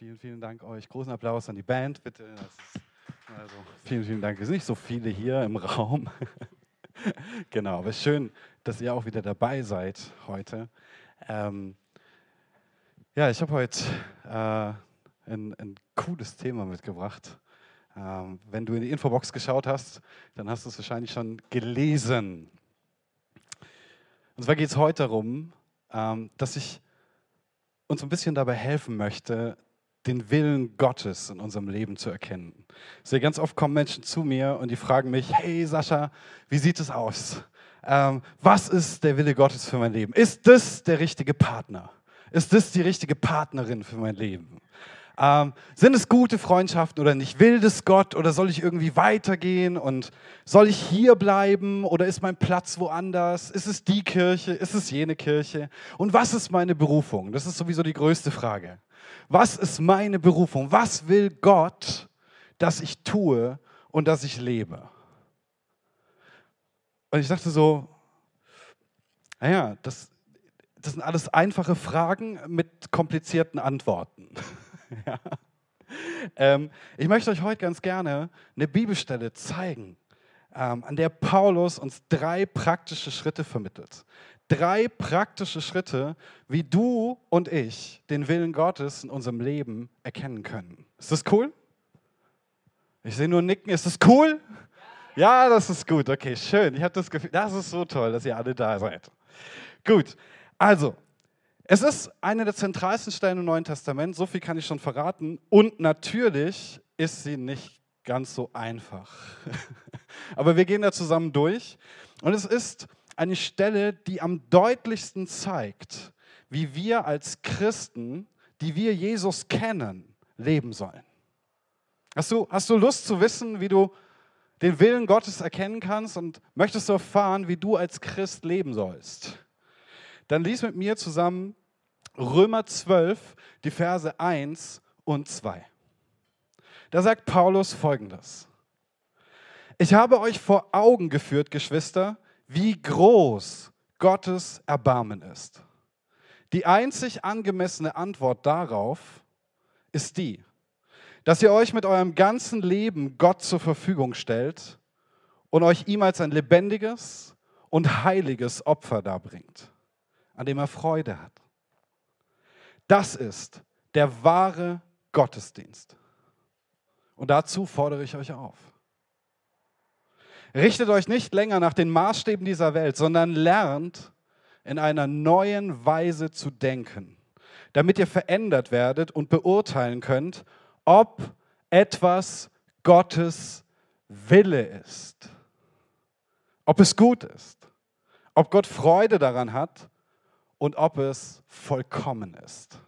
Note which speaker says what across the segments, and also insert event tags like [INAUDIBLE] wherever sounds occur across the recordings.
Speaker 1: Vielen, vielen Dank euch. Großen Applaus an die Band, bitte. also, vielen, vielen Dank. Es sind nicht so viele hier im Raum. [LAUGHS] genau, aber schön, dass ihr auch wieder dabei seid heute. Ähm, ja, ich habe heute äh, ein, ein, cooles Thema mitgebracht. Ähm, wenn du in die Infobox geschaut hast, dann hast du es wahrscheinlich schon gelesen. Und zwar geht es heute darum, ähm, dass ich uns ein bisschen dabei helfen möchte, den Willen Gottes in unserem Leben zu erkennen. Sehe ganz oft kommen Menschen zu mir und die fragen mich, hey Sascha, wie sieht es aus? Ähm, was ist der Wille Gottes für mein Leben? Ist das der richtige Partner? Ist das die richtige Partnerin für mein Leben? Ähm, sind es gute Freundschaften oder nicht? Will das Gott oder soll ich irgendwie weitergehen? Und soll ich hier bleiben oder ist mein Platz woanders? Ist es die Kirche? Ist es jene Kirche? Und was ist meine Berufung? Das ist sowieso die größte Frage. Was ist meine Berufung? Was will Gott, dass ich tue und dass ich lebe? Und ich dachte so, naja, das, das sind alles einfache Fragen mit komplizierten Antworten. [LAUGHS] ja. ähm, ich möchte euch heute ganz gerne eine Bibelstelle zeigen, ähm, an der Paulus uns drei praktische Schritte vermittelt. Drei praktische Schritte, wie du und ich den Willen Gottes in unserem Leben erkennen können. Ist das cool? Ich sehe nur Nicken. Ist das cool? Ja, das ist gut. Okay, schön. Ich habe das Gefühl, das ist so toll, dass ihr alle da seid. Gut. Also, es ist eine der zentralsten Stellen im Neuen Testament, so viel kann ich schon verraten. Und natürlich ist sie nicht ganz so einfach. [LAUGHS] Aber wir gehen da zusammen durch. Und es ist eine Stelle, die am deutlichsten zeigt, wie wir als Christen, die wir Jesus kennen, leben sollen. Hast du, hast du Lust zu wissen, wie du den Willen Gottes erkennen kannst und möchtest du erfahren, wie du als Christ leben sollst? Dann lies mit mir zusammen Römer 12, die Verse 1 und 2. Da sagt Paulus folgendes. Ich habe euch vor Augen geführt, Geschwister, wie groß Gottes Erbarmen ist. Die einzig angemessene Antwort darauf ist die, dass ihr euch mit eurem ganzen Leben Gott zur Verfügung stellt und euch ihm als ein lebendiges und heiliges Opfer darbringt, an dem er Freude hat. Das ist der wahre Gottesdienst. Und dazu fordere ich euch auf. Richtet euch nicht länger nach den Maßstäben dieser Welt, sondern lernt in einer neuen Weise zu denken, damit ihr verändert werdet und beurteilen könnt, ob etwas Gottes Wille ist, ob es gut ist, ob Gott Freude daran hat und ob es vollkommen ist.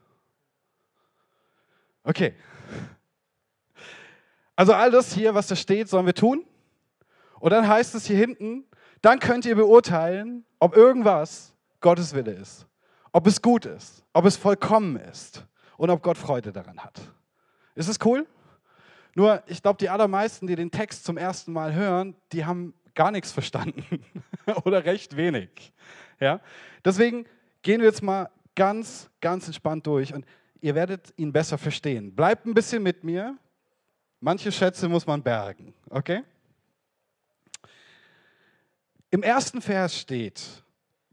Speaker 1: Okay. Also all das hier, was da steht, sollen wir tun. Und dann heißt es hier hinten, dann könnt ihr beurteilen, ob irgendwas Gottes Wille ist, ob es gut ist, ob es vollkommen ist und ob Gott Freude daran hat. Ist es cool? Nur, ich glaube, die allermeisten, die den Text zum ersten Mal hören, die haben gar nichts verstanden [LAUGHS] oder recht wenig. Ja? Deswegen gehen wir jetzt mal ganz, ganz entspannt durch und ihr werdet ihn besser verstehen. Bleibt ein bisschen mit mir. Manche Schätze muss man bergen, okay? Im ersten Vers steht,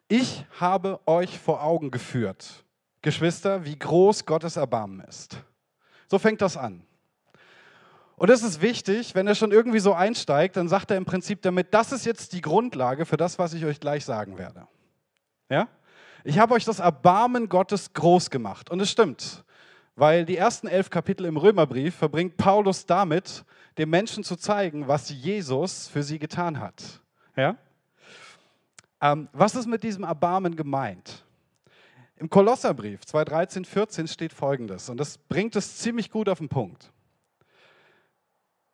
Speaker 1: ich habe euch vor Augen geführt, Geschwister, wie groß Gottes Erbarmen ist. So fängt das an. Und es ist wichtig, wenn er schon irgendwie so einsteigt, dann sagt er im Prinzip damit, das ist jetzt die Grundlage für das, was ich euch gleich sagen werde. Ja? Ich habe euch das Erbarmen Gottes groß gemacht. Und es stimmt, weil die ersten elf Kapitel im Römerbrief verbringt Paulus damit, den Menschen zu zeigen, was Jesus für sie getan hat. Ja? Ähm, was ist mit diesem Erbarmen gemeint? Im Kolosserbrief 2.13, 14 steht folgendes, und das bringt es ziemlich gut auf den Punkt.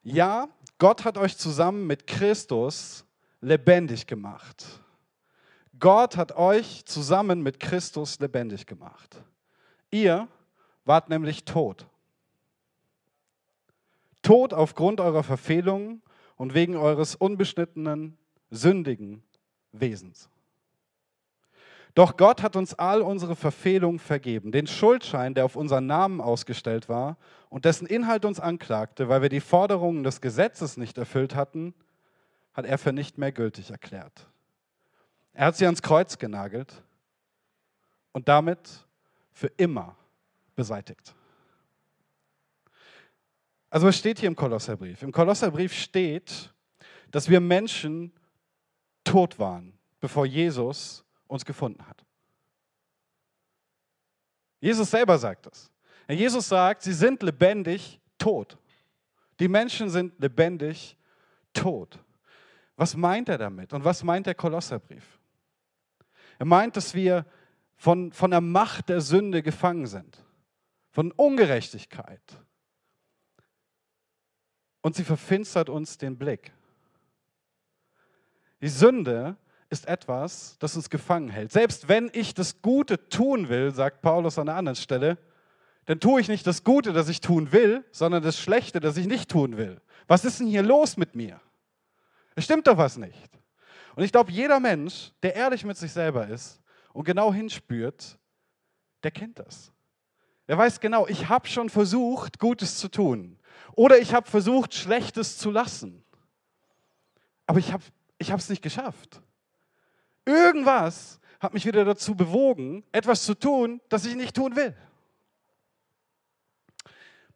Speaker 1: Ja, Gott hat euch zusammen mit Christus lebendig gemacht Gott hat euch zusammen mit Christus lebendig gemacht. Ihr wart nämlich tot. Tot aufgrund eurer Verfehlungen und wegen eures unbeschnittenen, sündigen Wesens. Doch Gott hat uns all unsere Verfehlungen vergeben, den Schuldschein, der auf unseren Namen ausgestellt war und dessen Inhalt uns anklagte, weil wir die Forderungen des Gesetzes nicht erfüllt hatten, hat er für nicht mehr gültig erklärt. Er hat sie ans Kreuz genagelt und damit für immer beseitigt. Also was steht hier im Kolosserbrief? Im Kolosserbrief steht, dass wir Menschen tot waren, bevor Jesus uns gefunden hat. Jesus selber sagt das. Jesus sagt, sie sind lebendig tot. Die Menschen sind lebendig tot. Was meint er damit und was meint der Kolosserbrief? Er meint, dass wir von, von der Macht der Sünde gefangen sind, von Ungerechtigkeit. Und sie verfinstert uns den Blick. Die Sünde ist etwas, das uns gefangen hält. Selbst wenn ich das Gute tun will, sagt Paulus an einer anderen Stelle, dann tue ich nicht das Gute, das ich tun will, sondern das Schlechte, das ich nicht tun will. Was ist denn hier los mit mir? Es stimmt doch was nicht. Und ich glaube, jeder Mensch, der ehrlich mit sich selber ist und genau hinspürt, der kennt das. Er weiß genau, ich habe schon versucht, Gutes zu tun. Oder ich habe versucht, Schlechtes zu lassen. Aber ich habe es nicht geschafft. Irgendwas hat mich wieder dazu bewogen, etwas zu tun, das ich nicht tun will.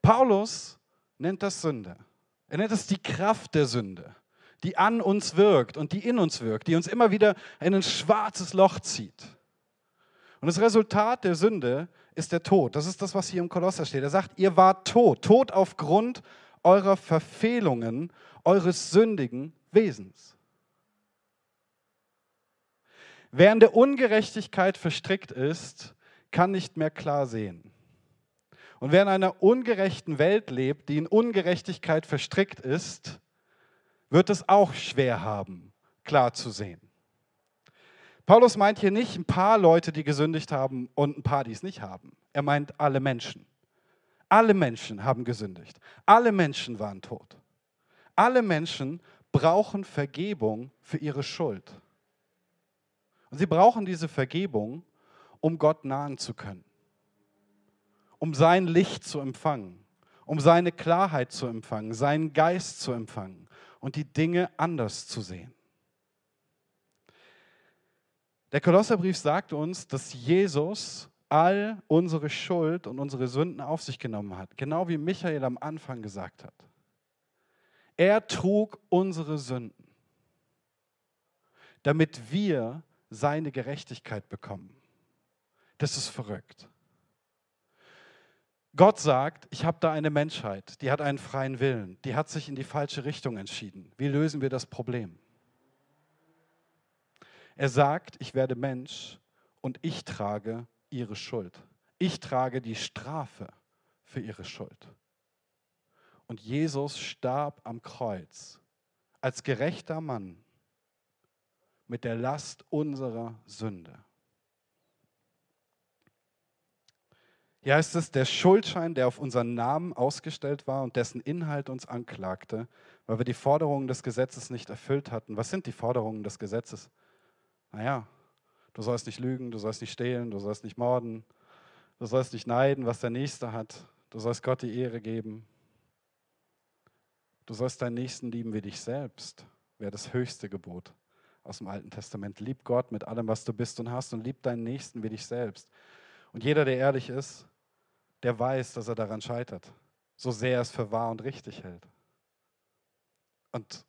Speaker 1: Paulus nennt das Sünde. Er nennt es die Kraft der Sünde, die an uns wirkt und die in uns wirkt, die uns immer wieder in ein schwarzes Loch zieht. Und das Resultat der Sünde ist der Tod. Das ist das, was hier im Kolosser steht. Er sagt, ihr wart tot, tot aufgrund eurer Verfehlungen, eures sündigen Wesens. Wer in der Ungerechtigkeit verstrickt ist, kann nicht mehr klar sehen. Und wer in einer ungerechten Welt lebt, die in Ungerechtigkeit verstrickt ist, wird es auch schwer haben, klar zu sehen. Paulus meint hier nicht ein paar Leute, die gesündigt haben und ein paar, die es nicht haben. Er meint alle Menschen. Alle Menschen haben gesündigt. Alle Menschen waren tot. Alle Menschen brauchen Vergebung für ihre Schuld. Und sie brauchen diese Vergebung, um Gott nahen zu können, um sein Licht zu empfangen, um seine Klarheit zu empfangen, seinen Geist zu empfangen und die Dinge anders zu sehen. Der Kolosserbrief sagt uns, dass Jesus all unsere Schuld und unsere Sünden auf sich genommen hat, genau wie Michael am Anfang gesagt hat. Er trug unsere Sünden, damit wir seine Gerechtigkeit bekommen. Das ist verrückt. Gott sagt, ich habe da eine Menschheit, die hat einen freien Willen, die hat sich in die falsche Richtung entschieden. Wie lösen wir das Problem? Er sagt, ich werde Mensch und ich trage ihre Schuld. Ich trage die Strafe für ihre Schuld. Und Jesus starb am Kreuz als gerechter Mann mit der Last unserer Sünde. Hier heißt es, der Schuldschein, der auf unseren Namen ausgestellt war und dessen Inhalt uns anklagte, weil wir die Forderungen des Gesetzes nicht erfüllt hatten. Was sind die Forderungen des Gesetzes? Naja, du sollst nicht lügen, du sollst nicht stehlen, du sollst nicht morden, du sollst nicht neiden, was der Nächste hat, du sollst Gott die Ehre geben, du sollst deinen Nächsten lieben wie dich selbst, wäre das höchste Gebot aus dem Alten Testament. Lieb Gott mit allem, was du bist und hast und lieb deinen Nächsten wie dich selbst. Und jeder, der ehrlich ist, der weiß, dass er daran scheitert, so sehr er es für wahr und richtig hält. Und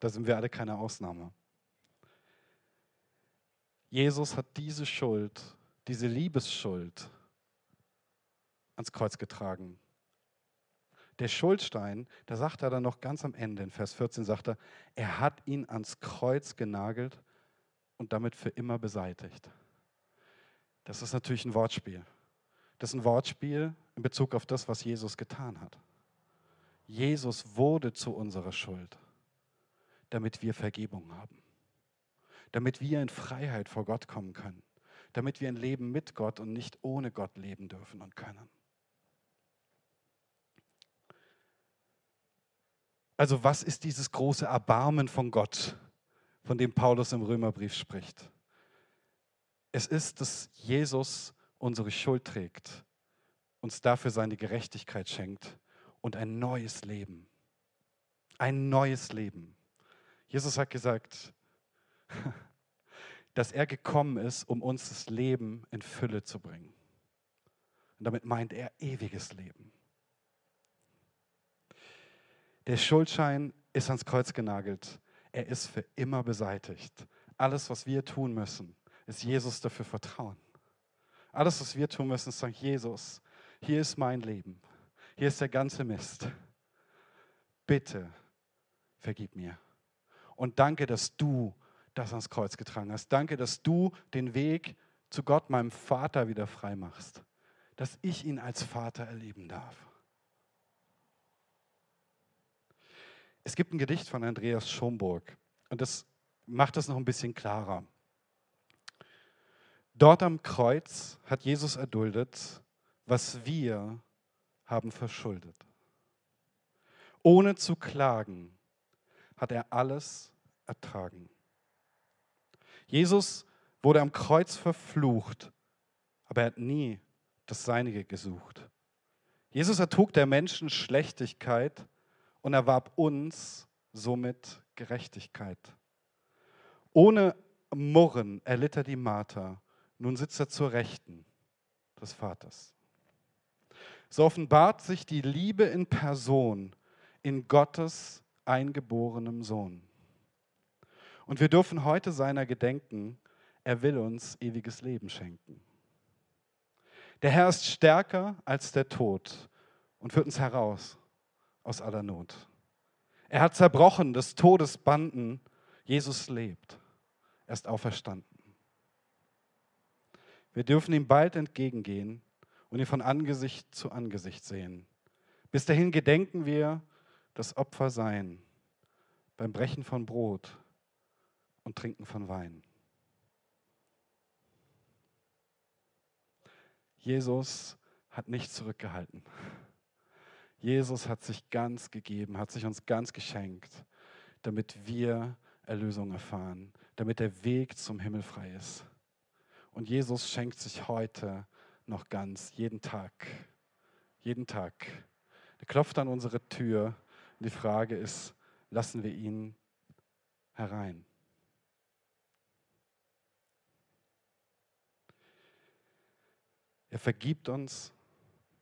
Speaker 1: da sind wir alle keine Ausnahme. Jesus hat diese Schuld, diese Liebesschuld ans Kreuz getragen der Schuldstein, da sagt er dann noch ganz am Ende, in Vers 14 sagt er, er hat ihn ans Kreuz genagelt und damit für immer beseitigt. Das ist natürlich ein Wortspiel. Das ist ein Wortspiel in Bezug auf das, was Jesus getan hat. Jesus wurde zu unserer Schuld, damit wir Vergebung haben, damit wir in Freiheit vor Gott kommen können, damit wir ein Leben mit Gott und nicht ohne Gott leben dürfen und können. Also was ist dieses große Erbarmen von Gott, von dem Paulus im Römerbrief spricht? Es ist, dass Jesus unsere Schuld trägt, uns dafür seine Gerechtigkeit schenkt und ein neues Leben. Ein neues Leben. Jesus hat gesagt, [LAUGHS] dass er gekommen ist, um uns das Leben in Fülle zu bringen. Und damit meint er ewiges Leben. Der Schuldschein ist ans Kreuz genagelt. Er ist für immer beseitigt. Alles, was wir tun müssen, ist Jesus dafür vertrauen. Alles, was wir tun müssen, ist sagen, Jesus, hier ist mein Leben. Hier ist der ganze Mist. Bitte vergib mir. Und danke, dass du das ans Kreuz getragen hast. Danke, dass du den Weg zu Gott, meinem Vater, wieder frei machst. Dass ich ihn als Vater erleben darf. Es gibt ein Gedicht von Andreas Schomburg und das macht das noch ein bisschen klarer. Dort am Kreuz hat Jesus erduldet, was wir haben verschuldet. Ohne zu klagen hat er alles ertragen. Jesus wurde am Kreuz verflucht, aber er hat nie das Seinige gesucht. Jesus ertrug der Menschen Schlechtigkeit und erwarb uns somit Gerechtigkeit. Ohne Murren erlitt er die Marter, nun sitzt er zur Rechten des Vaters. So offenbart sich die Liebe in Person in Gottes eingeborenem Sohn. Und wir dürfen heute seiner gedenken, er will uns ewiges Leben schenken. Der Herr ist stärker als der Tod und führt uns heraus aus aller Not. Er hat zerbrochen des Todes Banden. Jesus lebt. Er ist auferstanden. Wir dürfen ihm bald entgegengehen und ihn von Angesicht zu Angesicht sehen. Bis dahin gedenken wir das Opfer sein beim Brechen von Brot und Trinken von Wein. Jesus hat nicht zurückgehalten. Jesus hat sich ganz gegeben, hat sich uns ganz geschenkt, damit wir Erlösung erfahren, damit der Weg zum Himmel frei ist. Und Jesus schenkt sich heute noch ganz, jeden Tag. Jeden Tag. Er klopft an unsere Tür. Und die Frage ist, lassen wir ihn herein? Er vergibt uns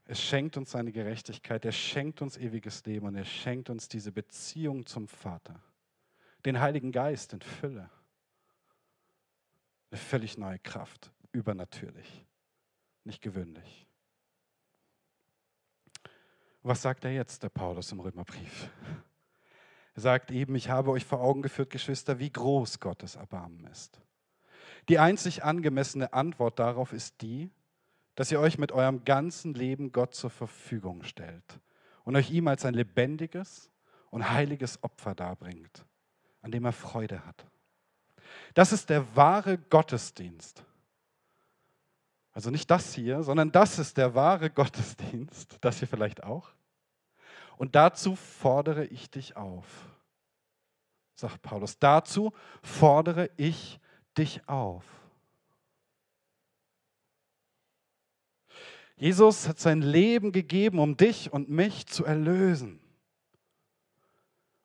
Speaker 1: er schenkt uns seine Gerechtigkeit, er schenkt uns ewiges Leben und er schenkt uns diese Beziehung zum Vater, den Heiligen Geist in Fülle. Eine völlig neue Kraft, übernatürlich, nicht gewöhnlich. Was sagt er jetzt, der Paulus im Römerbrief? Er sagt eben, ich habe euch vor Augen geführt, Geschwister, wie groß Gottes Erbarmen ist. Die einzig angemessene Antwort darauf ist die, dass ihr euch mit eurem ganzen Leben Gott zur Verfügung stellt und euch ihm als ein lebendiges und heiliges Opfer darbringt, an dem er Freude hat. Das ist der wahre Gottesdienst. Also nicht das hier, sondern das ist der wahre Gottesdienst, das hier vielleicht auch. Und dazu fordere ich dich auf, sagt Paulus. Dazu fordere ich dich auf. Jesus hat sein Leben gegeben, um dich und mich zu erlösen.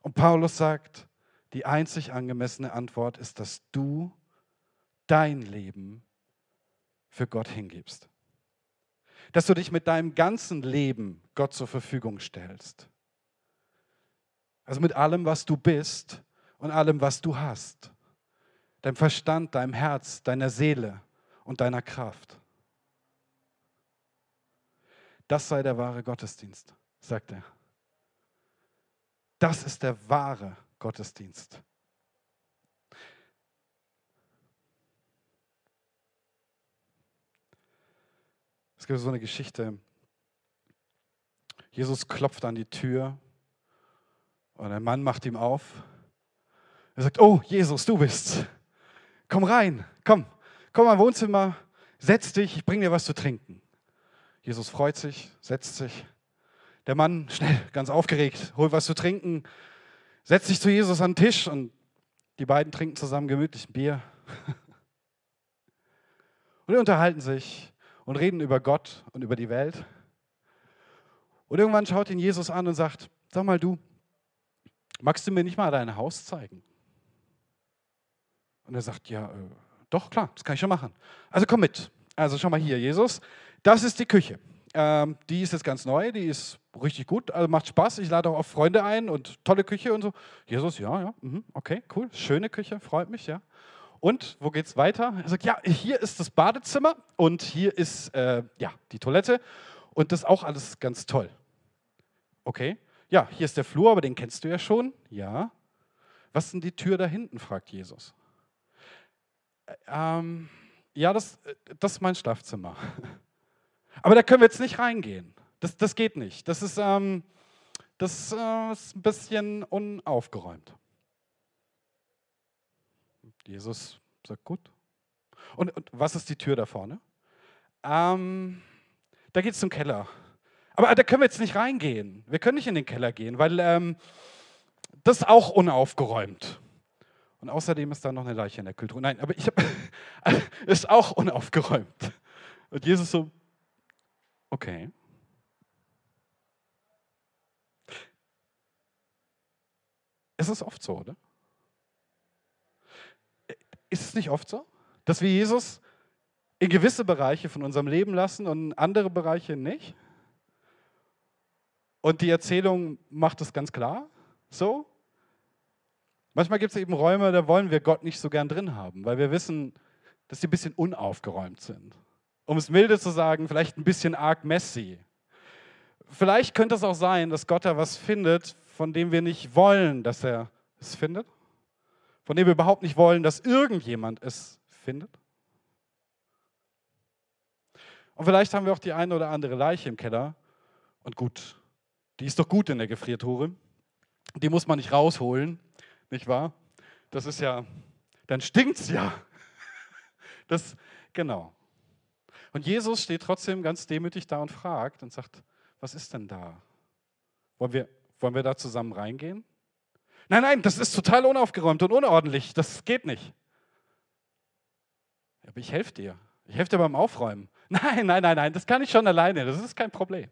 Speaker 1: Und Paulus sagt, die einzig angemessene Antwort ist, dass du dein Leben für Gott hingibst. Dass du dich mit deinem ganzen Leben Gott zur Verfügung stellst. Also mit allem, was du bist und allem, was du hast. Deinem Verstand, deinem Herz, deiner Seele und deiner Kraft. Das sei der wahre Gottesdienst, sagt er. Das ist der wahre Gottesdienst. Es gibt so eine Geschichte. Jesus klopft an die Tür und ein Mann macht ihm auf. Er sagt, oh Jesus, du bist. Komm rein, komm, komm mal Wohnzimmer, setz dich, ich bringe dir was zu trinken. Jesus freut sich, setzt sich. Der Mann, [LAUGHS] schnell, ganz aufgeregt, holt was zu trinken, setzt sich zu Jesus an den Tisch und die beiden trinken zusammen gemütlich ein Bier. [LAUGHS] Und unterhalten sich und reden über Gott und über die Welt. Und irgendwann schaut ihn Jesus an und sagt, sag mal du, magst du mir nicht mal dein Haus zeigen? Und er sagt, ja, äh, doch, klar, das kann ich schon machen. Also komm mit. Also schau mal hier, Jesus, das ist die Küche. Ähm, die ist jetzt ganz neu, die ist richtig gut, also macht Spaß. Ich lade auch auf Freunde ein und tolle Küche und so. Jesus, ja, ja, mh, okay, cool, schöne Küche, freut mich, ja. Und wo geht's weiter? Er sagt, ja, hier ist das Badezimmer und hier ist äh, ja, die Toilette und das ist auch alles ganz toll. Okay, ja, hier ist der Flur, aber den kennst du ja schon. Ja. Was ist denn die Tür da hinten? fragt Jesus. Ähm, ja, das, das ist mein Schlafzimmer. [LAUGHS] Aber da können wir jetzt nicht reingehen. Das, das geht nicht. Das ist, ähm, das äh, ist ein bisschen unaufgeräumt. Jesus sagt, gut. Und, und was ist die Tür da vorne? Ähm, da geht es zum Keller. Aber da können wir jetzt nicht reingehen. Wir können nicht in den Keller gehen, weil ähm, das ist auch unaufgeräumt. Und außerdem ist da noch eine Leiche in der Kühltruhe. Nein, aber ich habe, [LAUGHS] ist auch unaufgeräumt. Und Jesus so, okay. Es ist oft so, oder? Ist es nicht oft so, dass wir Jesus in gewisse Bereiche von unserem Leben lassen und andere Bereiche nicht? Und die Erzählung macht es ganz klar so. Manchmal gibt es eben Räume, da wollen wir Gott nicht so gern drin haben, weil wir wissen, dass die ein bisschen unaufgeräumt sind. Um es milde zu sagen, vielleicht ein bisschen arg messy. Vielleicht könnte es auch sein, dass Gott da was findet, von dem wir nicht wollen, dass er es findet. Von dem wir überhaupt nicht wollen, dass irgendjemand es findet. Und vielleicht haben wir auch die eine oder andere Leiche im Keller. Und gut, die ist doch gut in der Gefriertruhe. Die muss man nicht rausholen, nicht wahr? Das ist ja, dann stinkt's ja. [LAUGHS] Das, genau. Und Jesus steht trotzdem ganz demütig da und fragt und sagt, was ist denn da? Wollen wir, wollen wir da zusammen reingehen? Nein, nein, das ist total unaufgeräumt und unordentlich. Das geht nicht. Aber ich helfe dir. Ich helfe dir beim Aufräumen. [LAUGHS] Nein, nein, nein, nein, das kann ich schon alleine. Das ist kein Problem.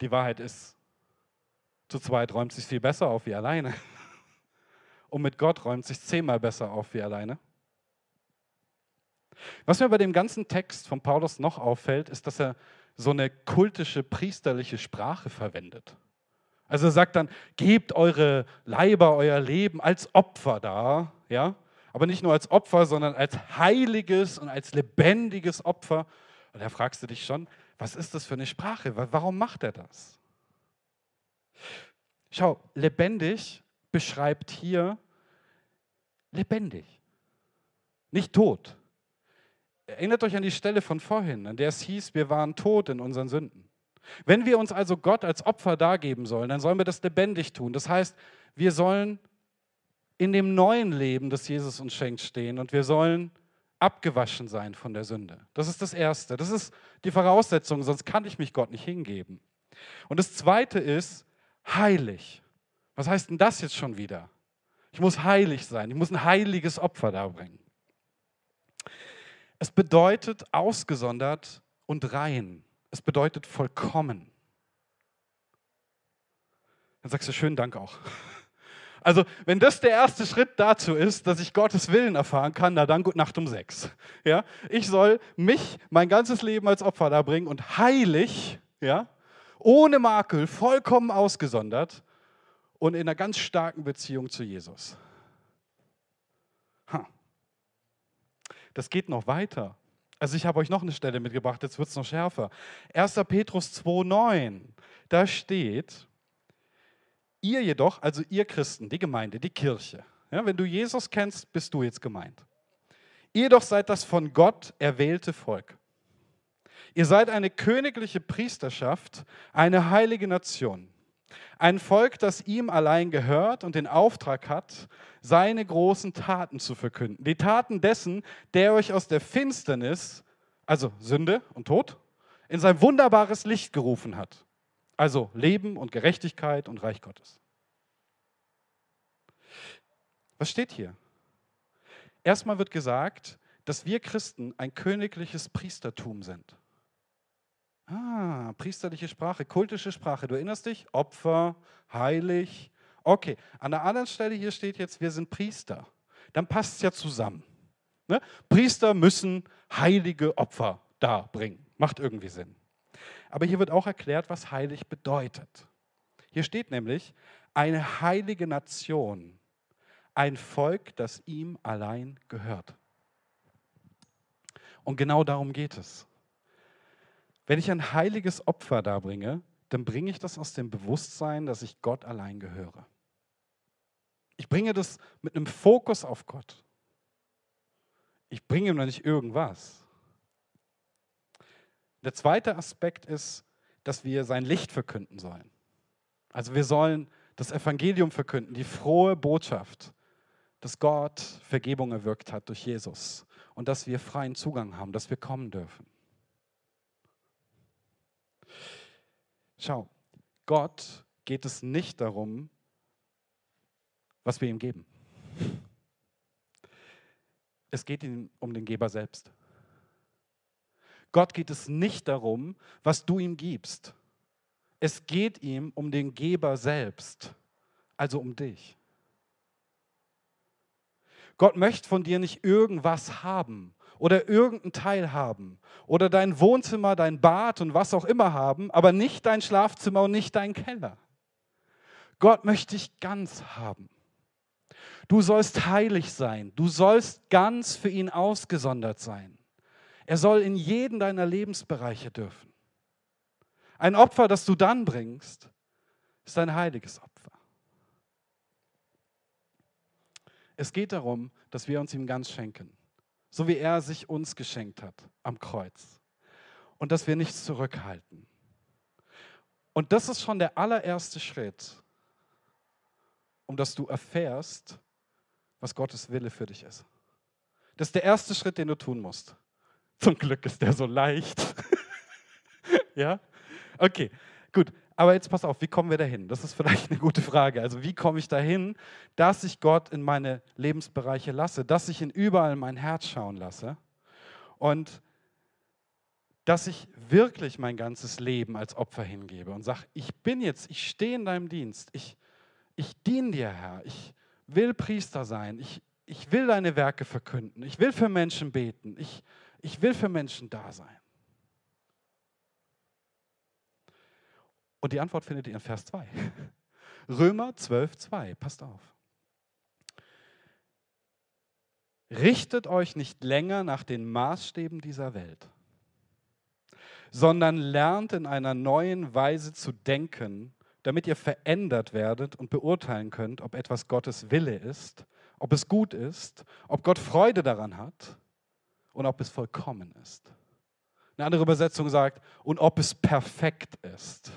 Speaker 1: Die Wahrheit ist, zu zweit räumt sich viel besser auf wie alleine. [LAUGHS] Und mit Gott räumt sich zehnmal besser auf wie alleine. Was mir bei dem ganzen Text von Paulus noch auffällt, ist, dass er so eine kultische, priesterliche Sprache verwendet. Also er sagt dann, gebt eure Leiber, euer Leben als Opfer da, ja, aber nicht nur als Opfer, sondern als heiliges und als lebendiges Opfer. Und da fragst du dich schon, was ist das für eine Sprache? Warum macht er das? Schau, lebendig beschreibt hier lebendig, nicht tot. Erinnert euch an die Stelle von vorhin, an der es hieß, wir waren tot in unseren Sünden. Wenn wir uns also Gott als Opfer dargeben sollen, dann sollen wir das lebendig tun. Das heißt, wir sollen in dem neuen Leben, das Jesus uns schenkt, stehen und wir sollen abgewaschen sein von der Sünde. Das ist das Erste. Das ist die Voraussetzung, sonst kann ich mich Gott nicht hingeben. Und das Zweite ist heilig. Was heißt denn das jetzt schon wieder? Ich muss heilig sein. Ich muss ein heiliges Opfer darbringen. Es bedeutet ausgesondert und rein. Es bedeutet vollkommen. Dann sagst du schönen Dank auch. Also, wenn das der erste Schritt dazu ist, dass ich Gottes Willen erfahren kann, na dann gut Nacht um sechs. Ja? Ich soll mich, mein ganzes Leben als Opfer da bringen und heilig, ja, ohne Makel, vollkommen ausgesondert und in einer ganz starken Beziehung zu Jesus. Das geht noch weiter. Also ich habe euch noch eine Stelle mitgebracht, jetzt wird es noch schärfer. 1. Petrus 2.9, da steht, Ihr jedoch, also ihr Christen, die Gemeinde, die Kirche, ja, wenn du Jesus kennst, bist du jetzt gemeint. Ihr doch seid das von Gott erwählte Volk. Ihr seid eine königliche Priesterschaft, eine heilige Nation. Ein Volk, das ihm allein gehört und den Auftrag hat, seine großen Taten zu verkünden. Die Taten dessen, der euch aus der Finsternis, also Sünde und Tod, in sein wunderbares Licht gerufen hat. Also Leben und Gerechtigkeit und Reich Gottes. Was steht hier? Erstmal wird gesagt, dass wir Christen ein königliches Priestertum sind. Ah, priesterliche Sprache, kultische Sprache. Du erinnerst dich? Opfer, heilig. Okay, an der anderen Stelle hier steht jetzt, wir sind Priester. Dann passt es ja zusammen. Ne? Priester müssen heilige Opfer darbringen. Macht irgendwie Sinn. Aber hier wird auch erklärt, was heilig bedeutet. Hier steht nämlich, eine heilige Nation, ein Volk, das ihm allein gehört. Und genau darum geht es. Wenn ich ein heiliges Opfer darbringe, dann bringe ich das aus dem Bewusstsein, dass ich Gott allein gehöre. Ich bringe das mit einem Fokus auf Gott. Ich bringe ihm noch nicht irgendwas. Der zweite Aspekt ist, dass wir sein Licht verkünden sollen. Also wir sollen das Evangelium verkünden, die frohe Botschaft, dass Gott Vergebung erwirkt hat durch Jesus und dass wir freien Zugang haben, dass wir kommen dürfen. Schau, Gott geht es nicht darum, was wir ihm geben. Es geht ihm um den Geber selbst. Gott geht es nicht darum, was du ihm gibst. Es geht ihm um den Geber selbst, also um dich. Gott möchte von dir nicht irgendwas haben oder irgendeinen Teil haben oder dein Wohnzimmer, dein Bad und was auch immer haben, aber nicht dein Schlafzimmer und nicht dein Keller. Gott möchte dich ganz haben. Du sollst heilig sein. Du sollst ganz für ihn ausgesondert sein. Er soll in jeden deiner Lebensbereiche dürfen. Ein Opfer, das du dann bringst, ist ein heiliges Opfer. Es geht darum, dass wir uns ihm ganz schenken, so wie er sich uns geschenkt hat am Kreuz. Und dass wir nichts zurückhalten. Und das ist schon der allererste Schritt, um dass du erfährst, was Gottes Wille für dich ist. Das ist der erste Schritt, den du tun musst. Zum Glück ist der so leicht. [LAUGHS] ja? Okay, gut. Aber jetzt pass auf, wie kommen wir dahin? Das ist vielleicht eine gute Frage. Also wie komme ich dahin, dass ich Gott in meine Lebensbereiche lasse, dass ich ihn überall in mein Herz schauen lasse und dass ich wirklich mein ganzes Leben als Opfer hingebe und sage, ich bin jetzt, ich stehe in deinem Dienst, ich, ich diene dir, Herr, ich will Priester sein, ich, ich will deine Werke verkünden, ich will für Menschen beten, ich, ich will für Menschen da sein. Und die Antwort findet ihr in Vers 2. [LAUGHS] Römer 12, 2. Passt auf. Richtet euch nicht länger nach den Maßstäben dieser Welt, sondern lernt in einer neuen Weise zu denken, damit ihr verändert werdet und beurteilen könnt, ob etwas Gottes Wille ist, ob es gut ist, ob Gott Freude daran hat und ob es vollkommen ist. Eine andere Übersetzung sagt, und ob es perfekt ist.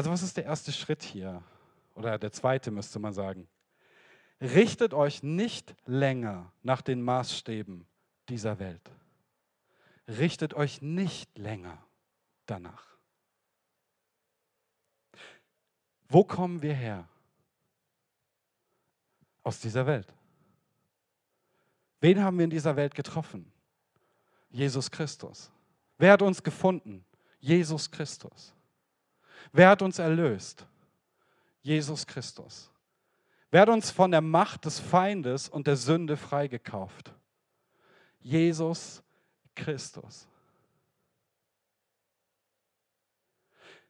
Speaker 1: Also was ist der erste Schritt hier? Oder der zweite müsste man sagen. Richtet euch nicht länger nach den Maßstäben dieser Welt. Richtet euch nicht länger danach. Wo kommen wir her? Aus dieser Welt. Wen haben wir in dieser Welt getroffen? Jesus Christus. Wer hat uns gefunden? Jesus Christus. Wer hat uns erlöst? Jesus Christus. Wer hat uns von der Macht des Feindes und der Sünde freigekauft? Jesus Christus.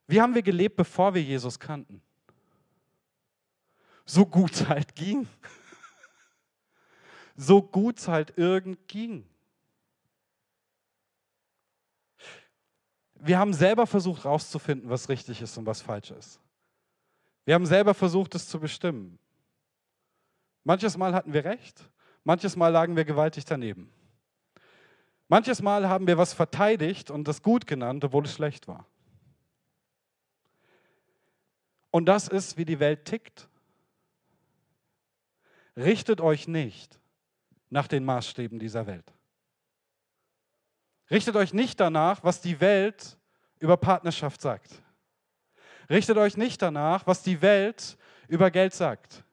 Speaker 1: Wie haben wir gelebt, bevor wir Jesus kannten? So gut es [LAUGHS] halt ging. So gut es halt irgend ging. Wir haben selber versucht herauszufinden, was richtig ist und was falsch ist. Wir haben selber versucht, es zu bestimmen. Manches Mal hatten wir recht, manches Mal lagen wir gewaltig daneben. Manches Mal haben wir was verteidigt und das gut genannt, obwohl es schlecht war. Und das ist, wie die Welt tickt. Richtet euch nicht nach den Maßstäben dieser Welt. Richtet euch nicht danach, was die Welt über Partnerschaft sagt. Richtet euch nicht danach, was die Welt über Geld sagt.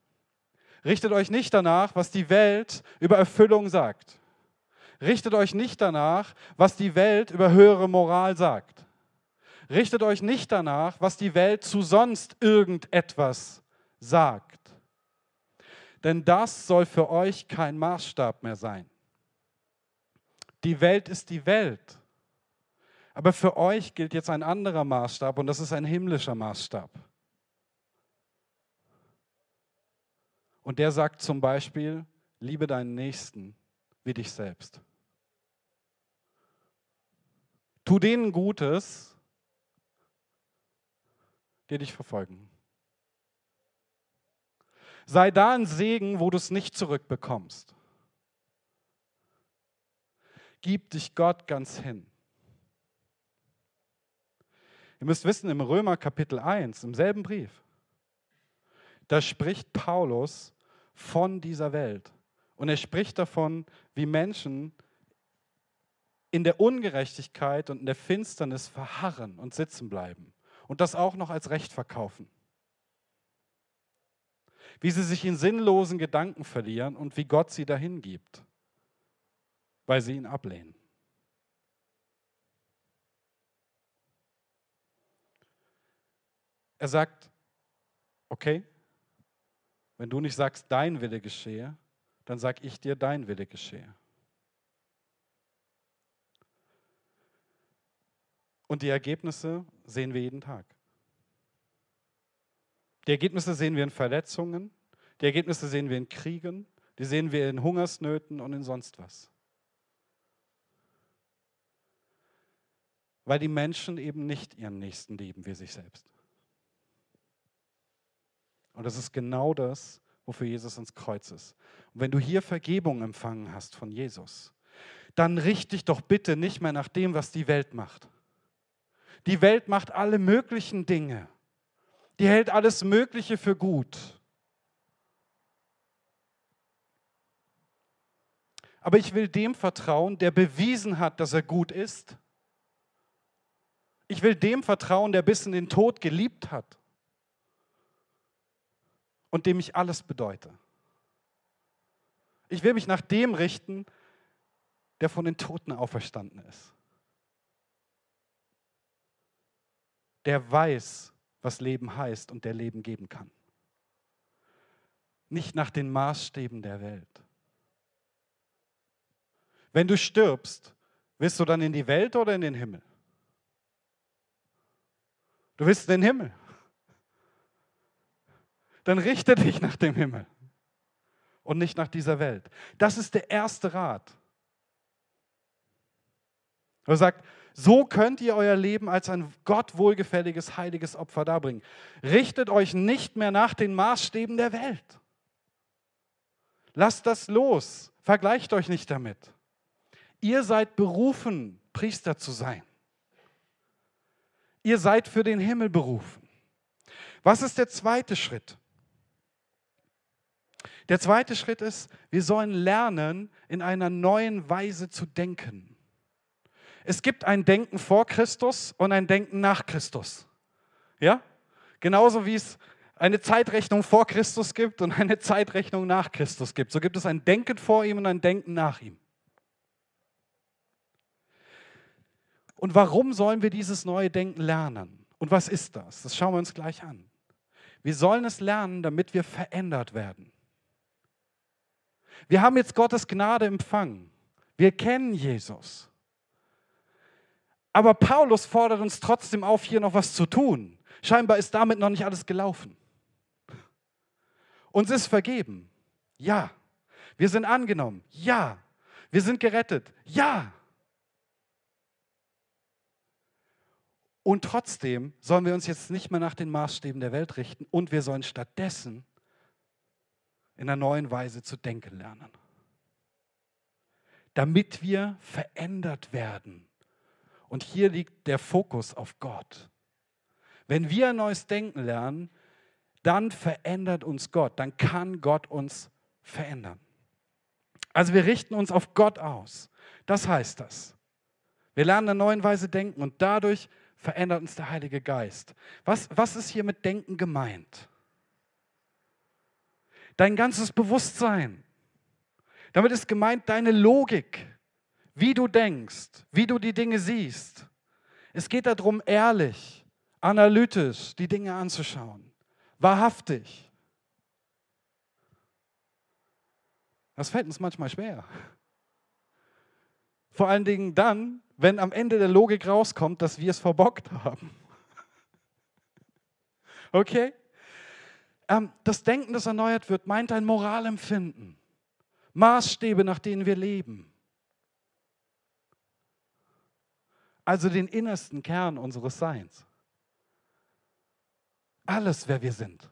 Speaker 1: Richtet euch nicht danach, was die Welt über Erfüllung sagt. Richtet euch nicht danach, was die Welt über höhere Moral sagt. Richtet euch nicht danach, was die Welt zu sonst irgendetwas sagt. Denn das soll für euch kein Maßstab mehr sein. Die Welt ist die Welt. Aber für euch gilt jetzt ein anderer Maßstab und das ist ein himmlischer Maßstab. Und der sagt zum Beispiel, liebe deinen Nächsten wie dich selbst. Tu denen Gutes, die dich verfolgen. Sei da ein Segen, wo du es nicht zurückbekommst. Gib dich Gott ganz hin. Ihr müsst wissen, im Römer Kapitel 1, im selben Brief, da spricht Paulus von dieser Welt. Und er spricht davon, wie Menschen in der Ungerechtigkeit und in der Finsternis verharren und sitzen bleiben und das auch noch als Recht verkaufen. Wie sie sich in sinnlosen Gedanken verlieren und wie Gott sie dahin gibt, weil sie ihn ablehnen. Er sagt, okay, wenn du nicht sagst, dein Wille geschehe, dann sag ich dir, dein Wille geschehe. Und die Ergebnisse sehen wir jeden Tag. Die Ergebnisse sehen wir in Verletzungen, die Ergebnisse sehen wir in Kriegen, die sehen wir in Hungersnöten und in sonst was. Weil die Menschen eben nicht ihren Nächsten lieben wie sich selbst. Und das ist genau das, wofür Jesus ins Kreuz ist. Und wenn du hier Vergebung empfangen hast von Jesus, dann richte dich doch bitte nicht mehr nach dem, was die Welt macht. Die Welt macht alle möglichen Dinge. Die hält alles Mögliche für gut. Aber ich will dem vertrauen, der bewiesen hat, dass er gut ist. Ich will dem vertrauen, der bis in den Tod geliebt hat und dem ich alles bedeute. Ich will mich nach dem richten, der von den Toten auferstanden ist. Der weiß, was Leben heißt und der Leben geben kann. Nicht nach den Maßstäben der Welt. Wenn du stirbst, willst du dann in die Welt oder in den Himmel? Du willst den Himmel dann richte dich nach dem Himmel und nicht nach dieser Welt. Das ist der erste Rat. Er sagt, so könnt ihr euer Leben als ein Gott wohlgefälliges, heiliges Opfer darbringen. Richtet euch nicht mehr nach den Maßstäben der Welt. Lasst das los. Vergleicht euch nicht damit. Ihr seid berufen, Priester zu sein. Ihr seid für den Himmel berufen. Was ist der zweite Schritt? Der zweite Schritt ist, wir sollen lernen, in einer neuen Weise zu denken. Es gibt ein Denken vor Christus und ein Denken nach Christus. Ja? Genauso wie es eine Zeitrechnung vor Christus gibt und eine Zeitrechnung nach Christus gibt. So gibt es ein Denken vor ihm und ein Denken nach ihm. Und warum sollen wir dieses neue Denken lernen? Und was ist das? Das schauen wir uns gleich an. Wir sollen es lernen, damit wir verändert werden. Wir haben jetzt Gottes Gnade empfangen. Wir kennen Jesus. Aber Paulus fordert uns trotzdem auf, hier noch was zu tun. Scheinbar ist damit noch nicht alles gelaufen. Uns ist vergeben. Ja. Wir sind angenommen. Ja. Wir sind gerettet. Ja. Und trotzdem sollen wir uns jetzt nicht mehr nach den Maßstäben der Welt richten und wir sollen stattdessen in einer neuen Weise zu denken lernen. Damit wir verändert werden. Und hier liegt der Fokus auf Gott. Wenn wir ein neues Denken lernen, dann verändert uns Gott, dann kann Gott uns verändern. Also wir richten uns auf Gott aus. Das heißt das. Wir lernen in einer neuen Weise denken und dadurch verändert uns der Heilige Geist. Was, was ist hier mit Denken gemeint? dein ganzes Bewusstsein. Damit ist gemeint deine Logik, wie du denkst, wie du die Dinge siehst. Es geht darum, ehrlich, analytisch die Dinge anzuschauen, wahrhaftig. Das fällt uns manchmal schwer. Vor allen Dingen dann, wenn am Ende der Logik rauskommt, dass wir es verbockt haben. [LAUGHS] Okay? Ähm, das Denken, das erneuert wird, meint ein Moralempfinden, Maßstäbe, nach denen wir leben. Also den innersten Kern unseres Seins. Alles, wer wir sind.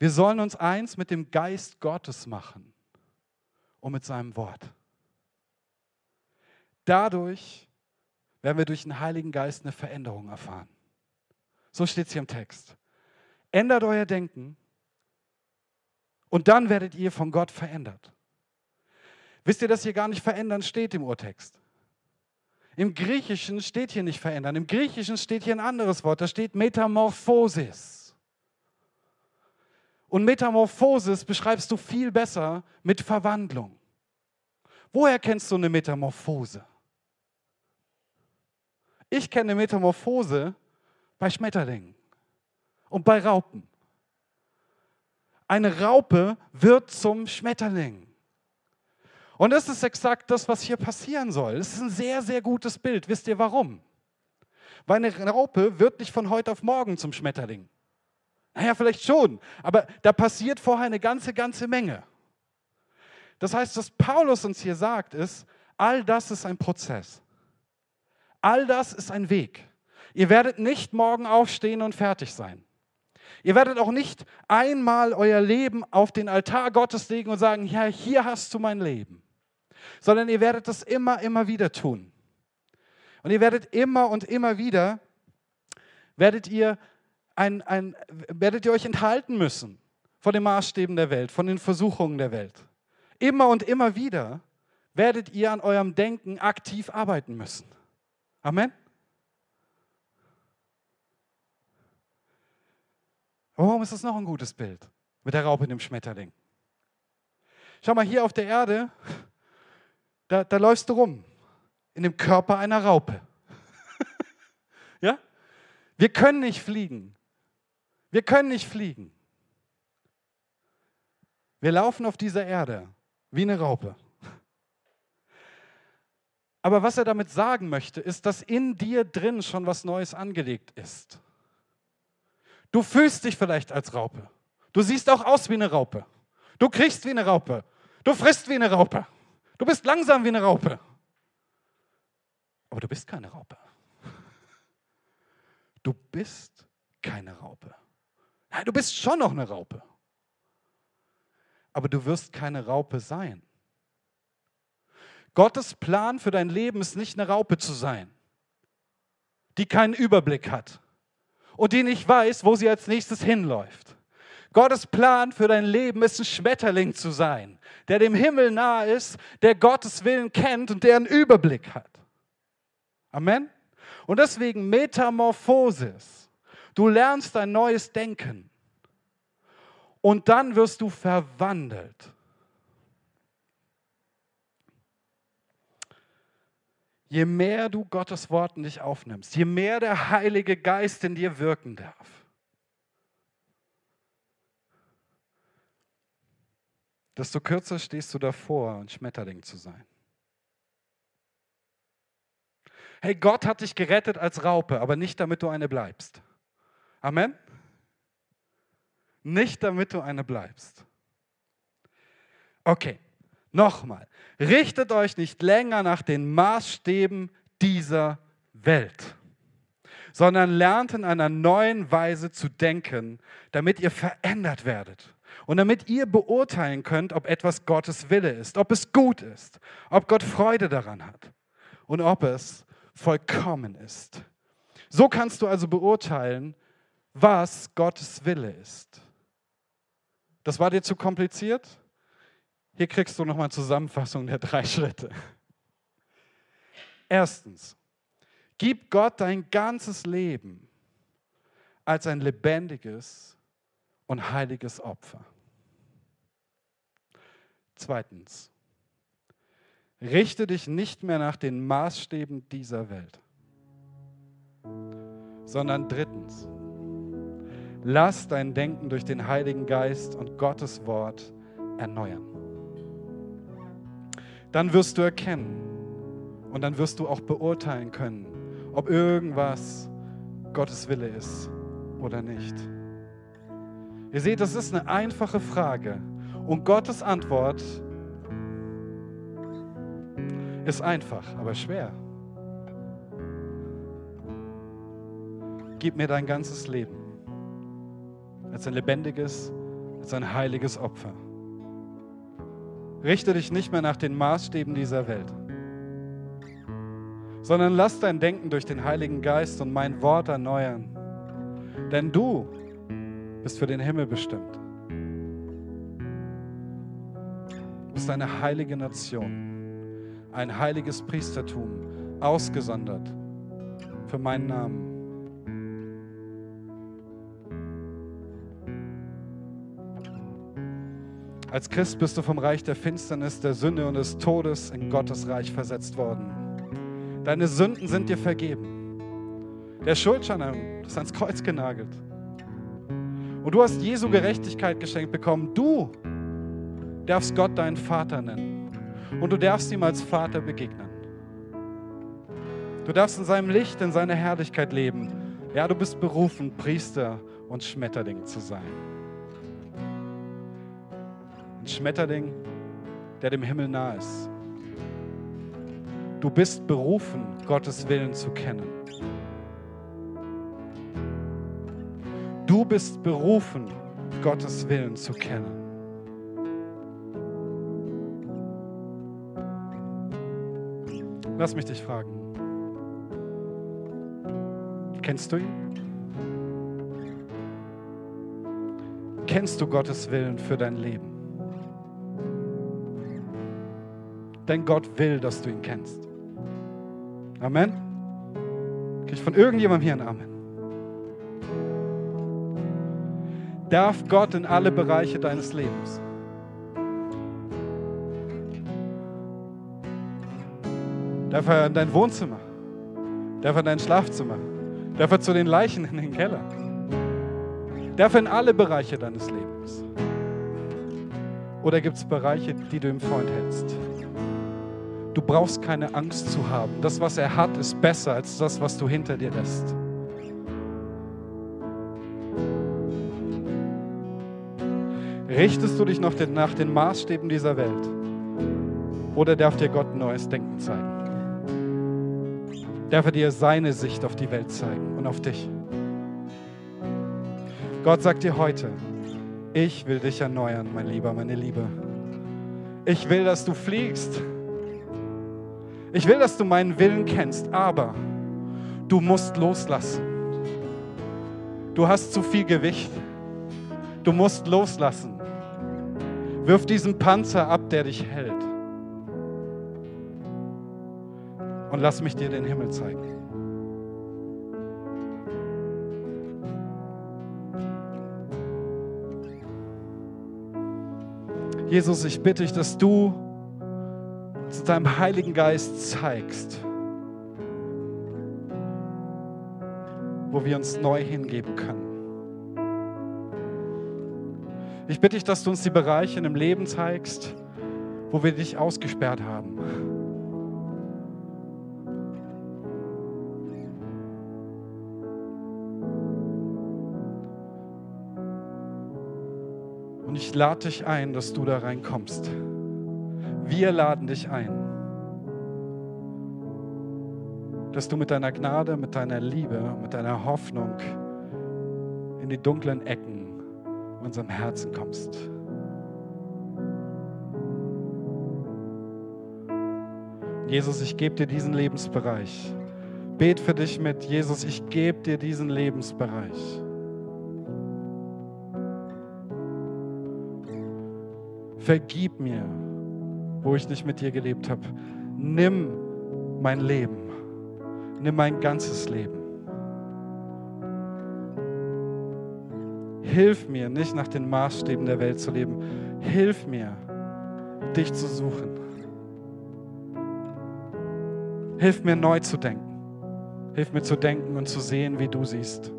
Speaker 1: Wir sollen uns eins mit dem Geist Gottes machen und mit seinem Wort. Dadurch werden wir durch den Heiligen Geist eine Veränderung erfahren. So steht es hier im Text. Ändert euer Denken und dann werdet ihr von Gott verändert. Wisst ihr, dass hier gar nicht verändern steht im Urtext? Im Griechischen steht hier nicht verändern. Im Griechischen steht hier ein anderes Wort. Da steht Metamorphosis. Und Metamorphosis beschreibst du viel besser mit Verwandlung. Woher kennst du eine Metamorphose? Ich kenne Metamorphose bei Schmetterlingen und bei Raupen. Eine Raupe wird zum Schmetterling. Und das ist exakt das, was hier passieren soll. Das ist ein sehr, sehr gutes Bild. Wisst ihr warum? Weil eine Raupe wird nicht von heute auf morgen zum Schmetterling. Naja, vielleicht schon, aber da passiert vorher eine ganze, ganze Menge. Das heißt, was Paulus uns hier sagt, ist, all das ist ein Prozess. All das ist ein Weg. Ihr werdet nicht morgen aufstehen und fertig sein. Ihr werdet auch nicht einmal euer Leben auf den Altar Gottes legen und sagen, ja, hier hast du mein Leben. Sondern ihr werdet das immer, immer wieder tun. Und ihr werdet immer und immer wieder, werdet ihr, ein, ein, werdet ihr euch enthalten müssen von den Maßstäben der Welt, von den Versuchungen der Welt. Immer und immer wieder werdet ihr an eurem Denken aktiv arbeiten müssen. Amen. Warum ist das noch ein gutes Bild mit der Raupe und dem Schmetterling? Schau mal, hier auf der Erde, da, da läufst du rum, in dem Körper einer Raupe. [LAUGHS] ja? Wir können nicht fliegen. Wir können nicht fliegen. Wir laufen auf dieser Erde wie eine Raupe. Aber was er damit sagen möchte, ist, dass in dir drin schon was Neues angelegt ist. Du fühlst dich vielleicht als Raupe. Du siehst auch aus wie eine Raupe. Du kriegst wie eine Raupe. Du frisst wie eine Raupe. Du bist langsam wie eine Raupe. Aber du bist keine Raupe. Du bist keine Raupe. Nein, du bist schon noch eine Raupe. Aber du wirst keine Raupe sein. Gottes Plan für dein Leben ist nicht eine Raupe zu sein, die keinen Überblick hat und die nicht weiß, wo sie als nächstes hinläuft. Gottes Plan für dein Leben ist ein Schmetterling zu sein, der dem Himmel nahe ist, der Gottes Willen kennt und der einen Überblick hat. Amen. Und deswegen Metamorphosis. Du lernst ein neues Denken und dann wirst du verwandelt. Je mehr du Gottes Wort in dich aufnimmst, je mehr der Heilige Geist in dir wirken darf, desto kürzer stehst du davor, ein Schmetterling zu sein. Hey, Gott hat dich gerettet als Raupe, aber nicht damit du eine bleibst. Amen? Nicht damit du eine bleibst. Okay, Nochmal, richtet euch nicht länger nach den Maßstäben dieser Welt, sondern lernt in einer neuen Weise zu denken, damit ihr verändert werdet und damit ihr beurteilen könnt, ob etwas Gottes Wille ist, ob es gut ist, ob Gott Freude daran hat und ob es vollkommen ist. So kannst du also beurteilen, was Gottes Wille ist. Das war dir zu kompliziert? Hier kriegst du nochmal Zusammenfassung der drei Schritte. Erstens, gib Gott dein ganzes Leben als ein lebendiges und heiliges Opfer. Zweitens, richte dich nicht mehr nach den Maßstäben dieser Welt, sondern drittens, lass dein Denken durch den Heiligen Geist und Gottes Wort erneuern. Dann wirst du erkennen und dann wirst du auch beurteilen können, ob irgendwas Gottes Wille ist oder nicht. Ihr seht, das ist eine einfache Frage. Und Gottes Antwort ist einfach, aber schwer. Gib mir dein ganzes Leben als ein lebendiges, als ein heiliges Opfer. Richte dich nicht mehr nach den Maßstäben dieser Welt, sondern lass dein Denken durch den Heiligen Geist und mein Wort erneuern. Denn du bist für den Himmel bestimmt. Du bist eine heilige Nation, ein heiliges Priestertum, ausgesondert für meinen Namen. Als Christ bist du vom Reich der Finsternis, der Sünde und des Todes in Gottes Reich versetzt worden. Deine Sünden sind dir vergeben. Der Schuldschein ist ans Kreuz genagelt. Und du hast Jesu Gerechtigkeit geschenkt bekommen. Du darfst Gott deinen Vater nennen. Und du darfst ihm als Vater begegnen. Du darfst in seinem Licht, in seiner Herrlichkeit leben. Ja, du bist berufen, Priester und Schmetterling zu sein. Ein Schmetterling, der dem Himmel nahe ist. Du bist berufen, Gottes Willen zu kennen. Du bist berufen, Gottes Willen zu kennen. Lass mich dich fragen. Kennst du ihn? Kennst du Gottes Willen für dein Leben? Denn Gott will, dass du ihn kennst. Amen. Krieg ich von irgendjemandem hier ein Amen? darf Gott in alle Bereiche deines Lebens. Darf er in dein Wohnzimmer? Darf er in dein Schlafzimmer? Darf er zu den Leichen in den Keller? Darf er in alle Bereiche deines Lebens? Oder gibt es Bereiche, die du im Freund hältst? Du brauchst keine Angst zu haben. Das, was er hat, ist besser als das, was du hinter dir lässt. Richtest du dich noch nach den Maßstäben dieser Welt? Oder darf dir Gott neues Denken zeigen? Darf er dir seine Sicht auf die Welt zeigen und auf dich? Gott sagt dir heute, ich will dich erneuern, mein Lieber, meine Liebe. Ich will, dass du fliegst. Ich will, dass du meinen Willen kennst, aber du musst loslassen. Du hast zu viel Gewicht. Du musst loslassen. Wirf diesen Panzer ab, der dich hält. Und lass mich dir den Himmel zeigen. Jesus, ich bitte dich, dass du zu deinem Heiligen Geist zeigst, wo wir uns neu hingeben können. Ich bitte dich, dass du uns die Bereiche in dem Leben zeigst, wo wir dich ausgesperrt haben. Und ich lade dich ein, dass du da reinkommst. Wir laden dich ein, dass du mit deiner Gnade, mit deiner Liebe, mit deiner Hoffnung in die dunklen Ecken unserem Herzen kommst. Jesus, ich gebe dir diesen Lebensbereich. Bet für dich mit. Jesus, ich gebe dir diesen Lebensbereich. Vergib mir, wo ich nicht mit dir gelebt habe. Nimm mein Leben. Nimm mein ganzes Leben. Hilf mir, nicht nach den Maßstäben der Welt zu leben. Hilf mir, dich zu suchen. Hilf mir neu zu denken. Hilf mir zu denken und zu sehen, wie du siehst.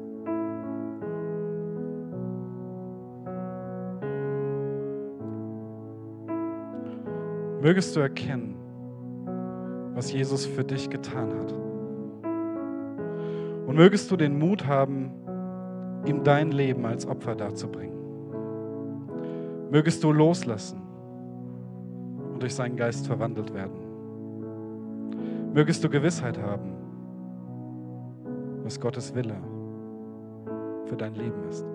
Speaker 1: Mögest du erkennen, was Jesus für dich getan hat. Und mögest du den Mut haben, ihm dein Leben als Opfer darzubringen. Mögest du loslassen und durch seinen Geist verwandelt werden. Mögest du Gewissheit haben, was Gottes Wille für dein Leben ist.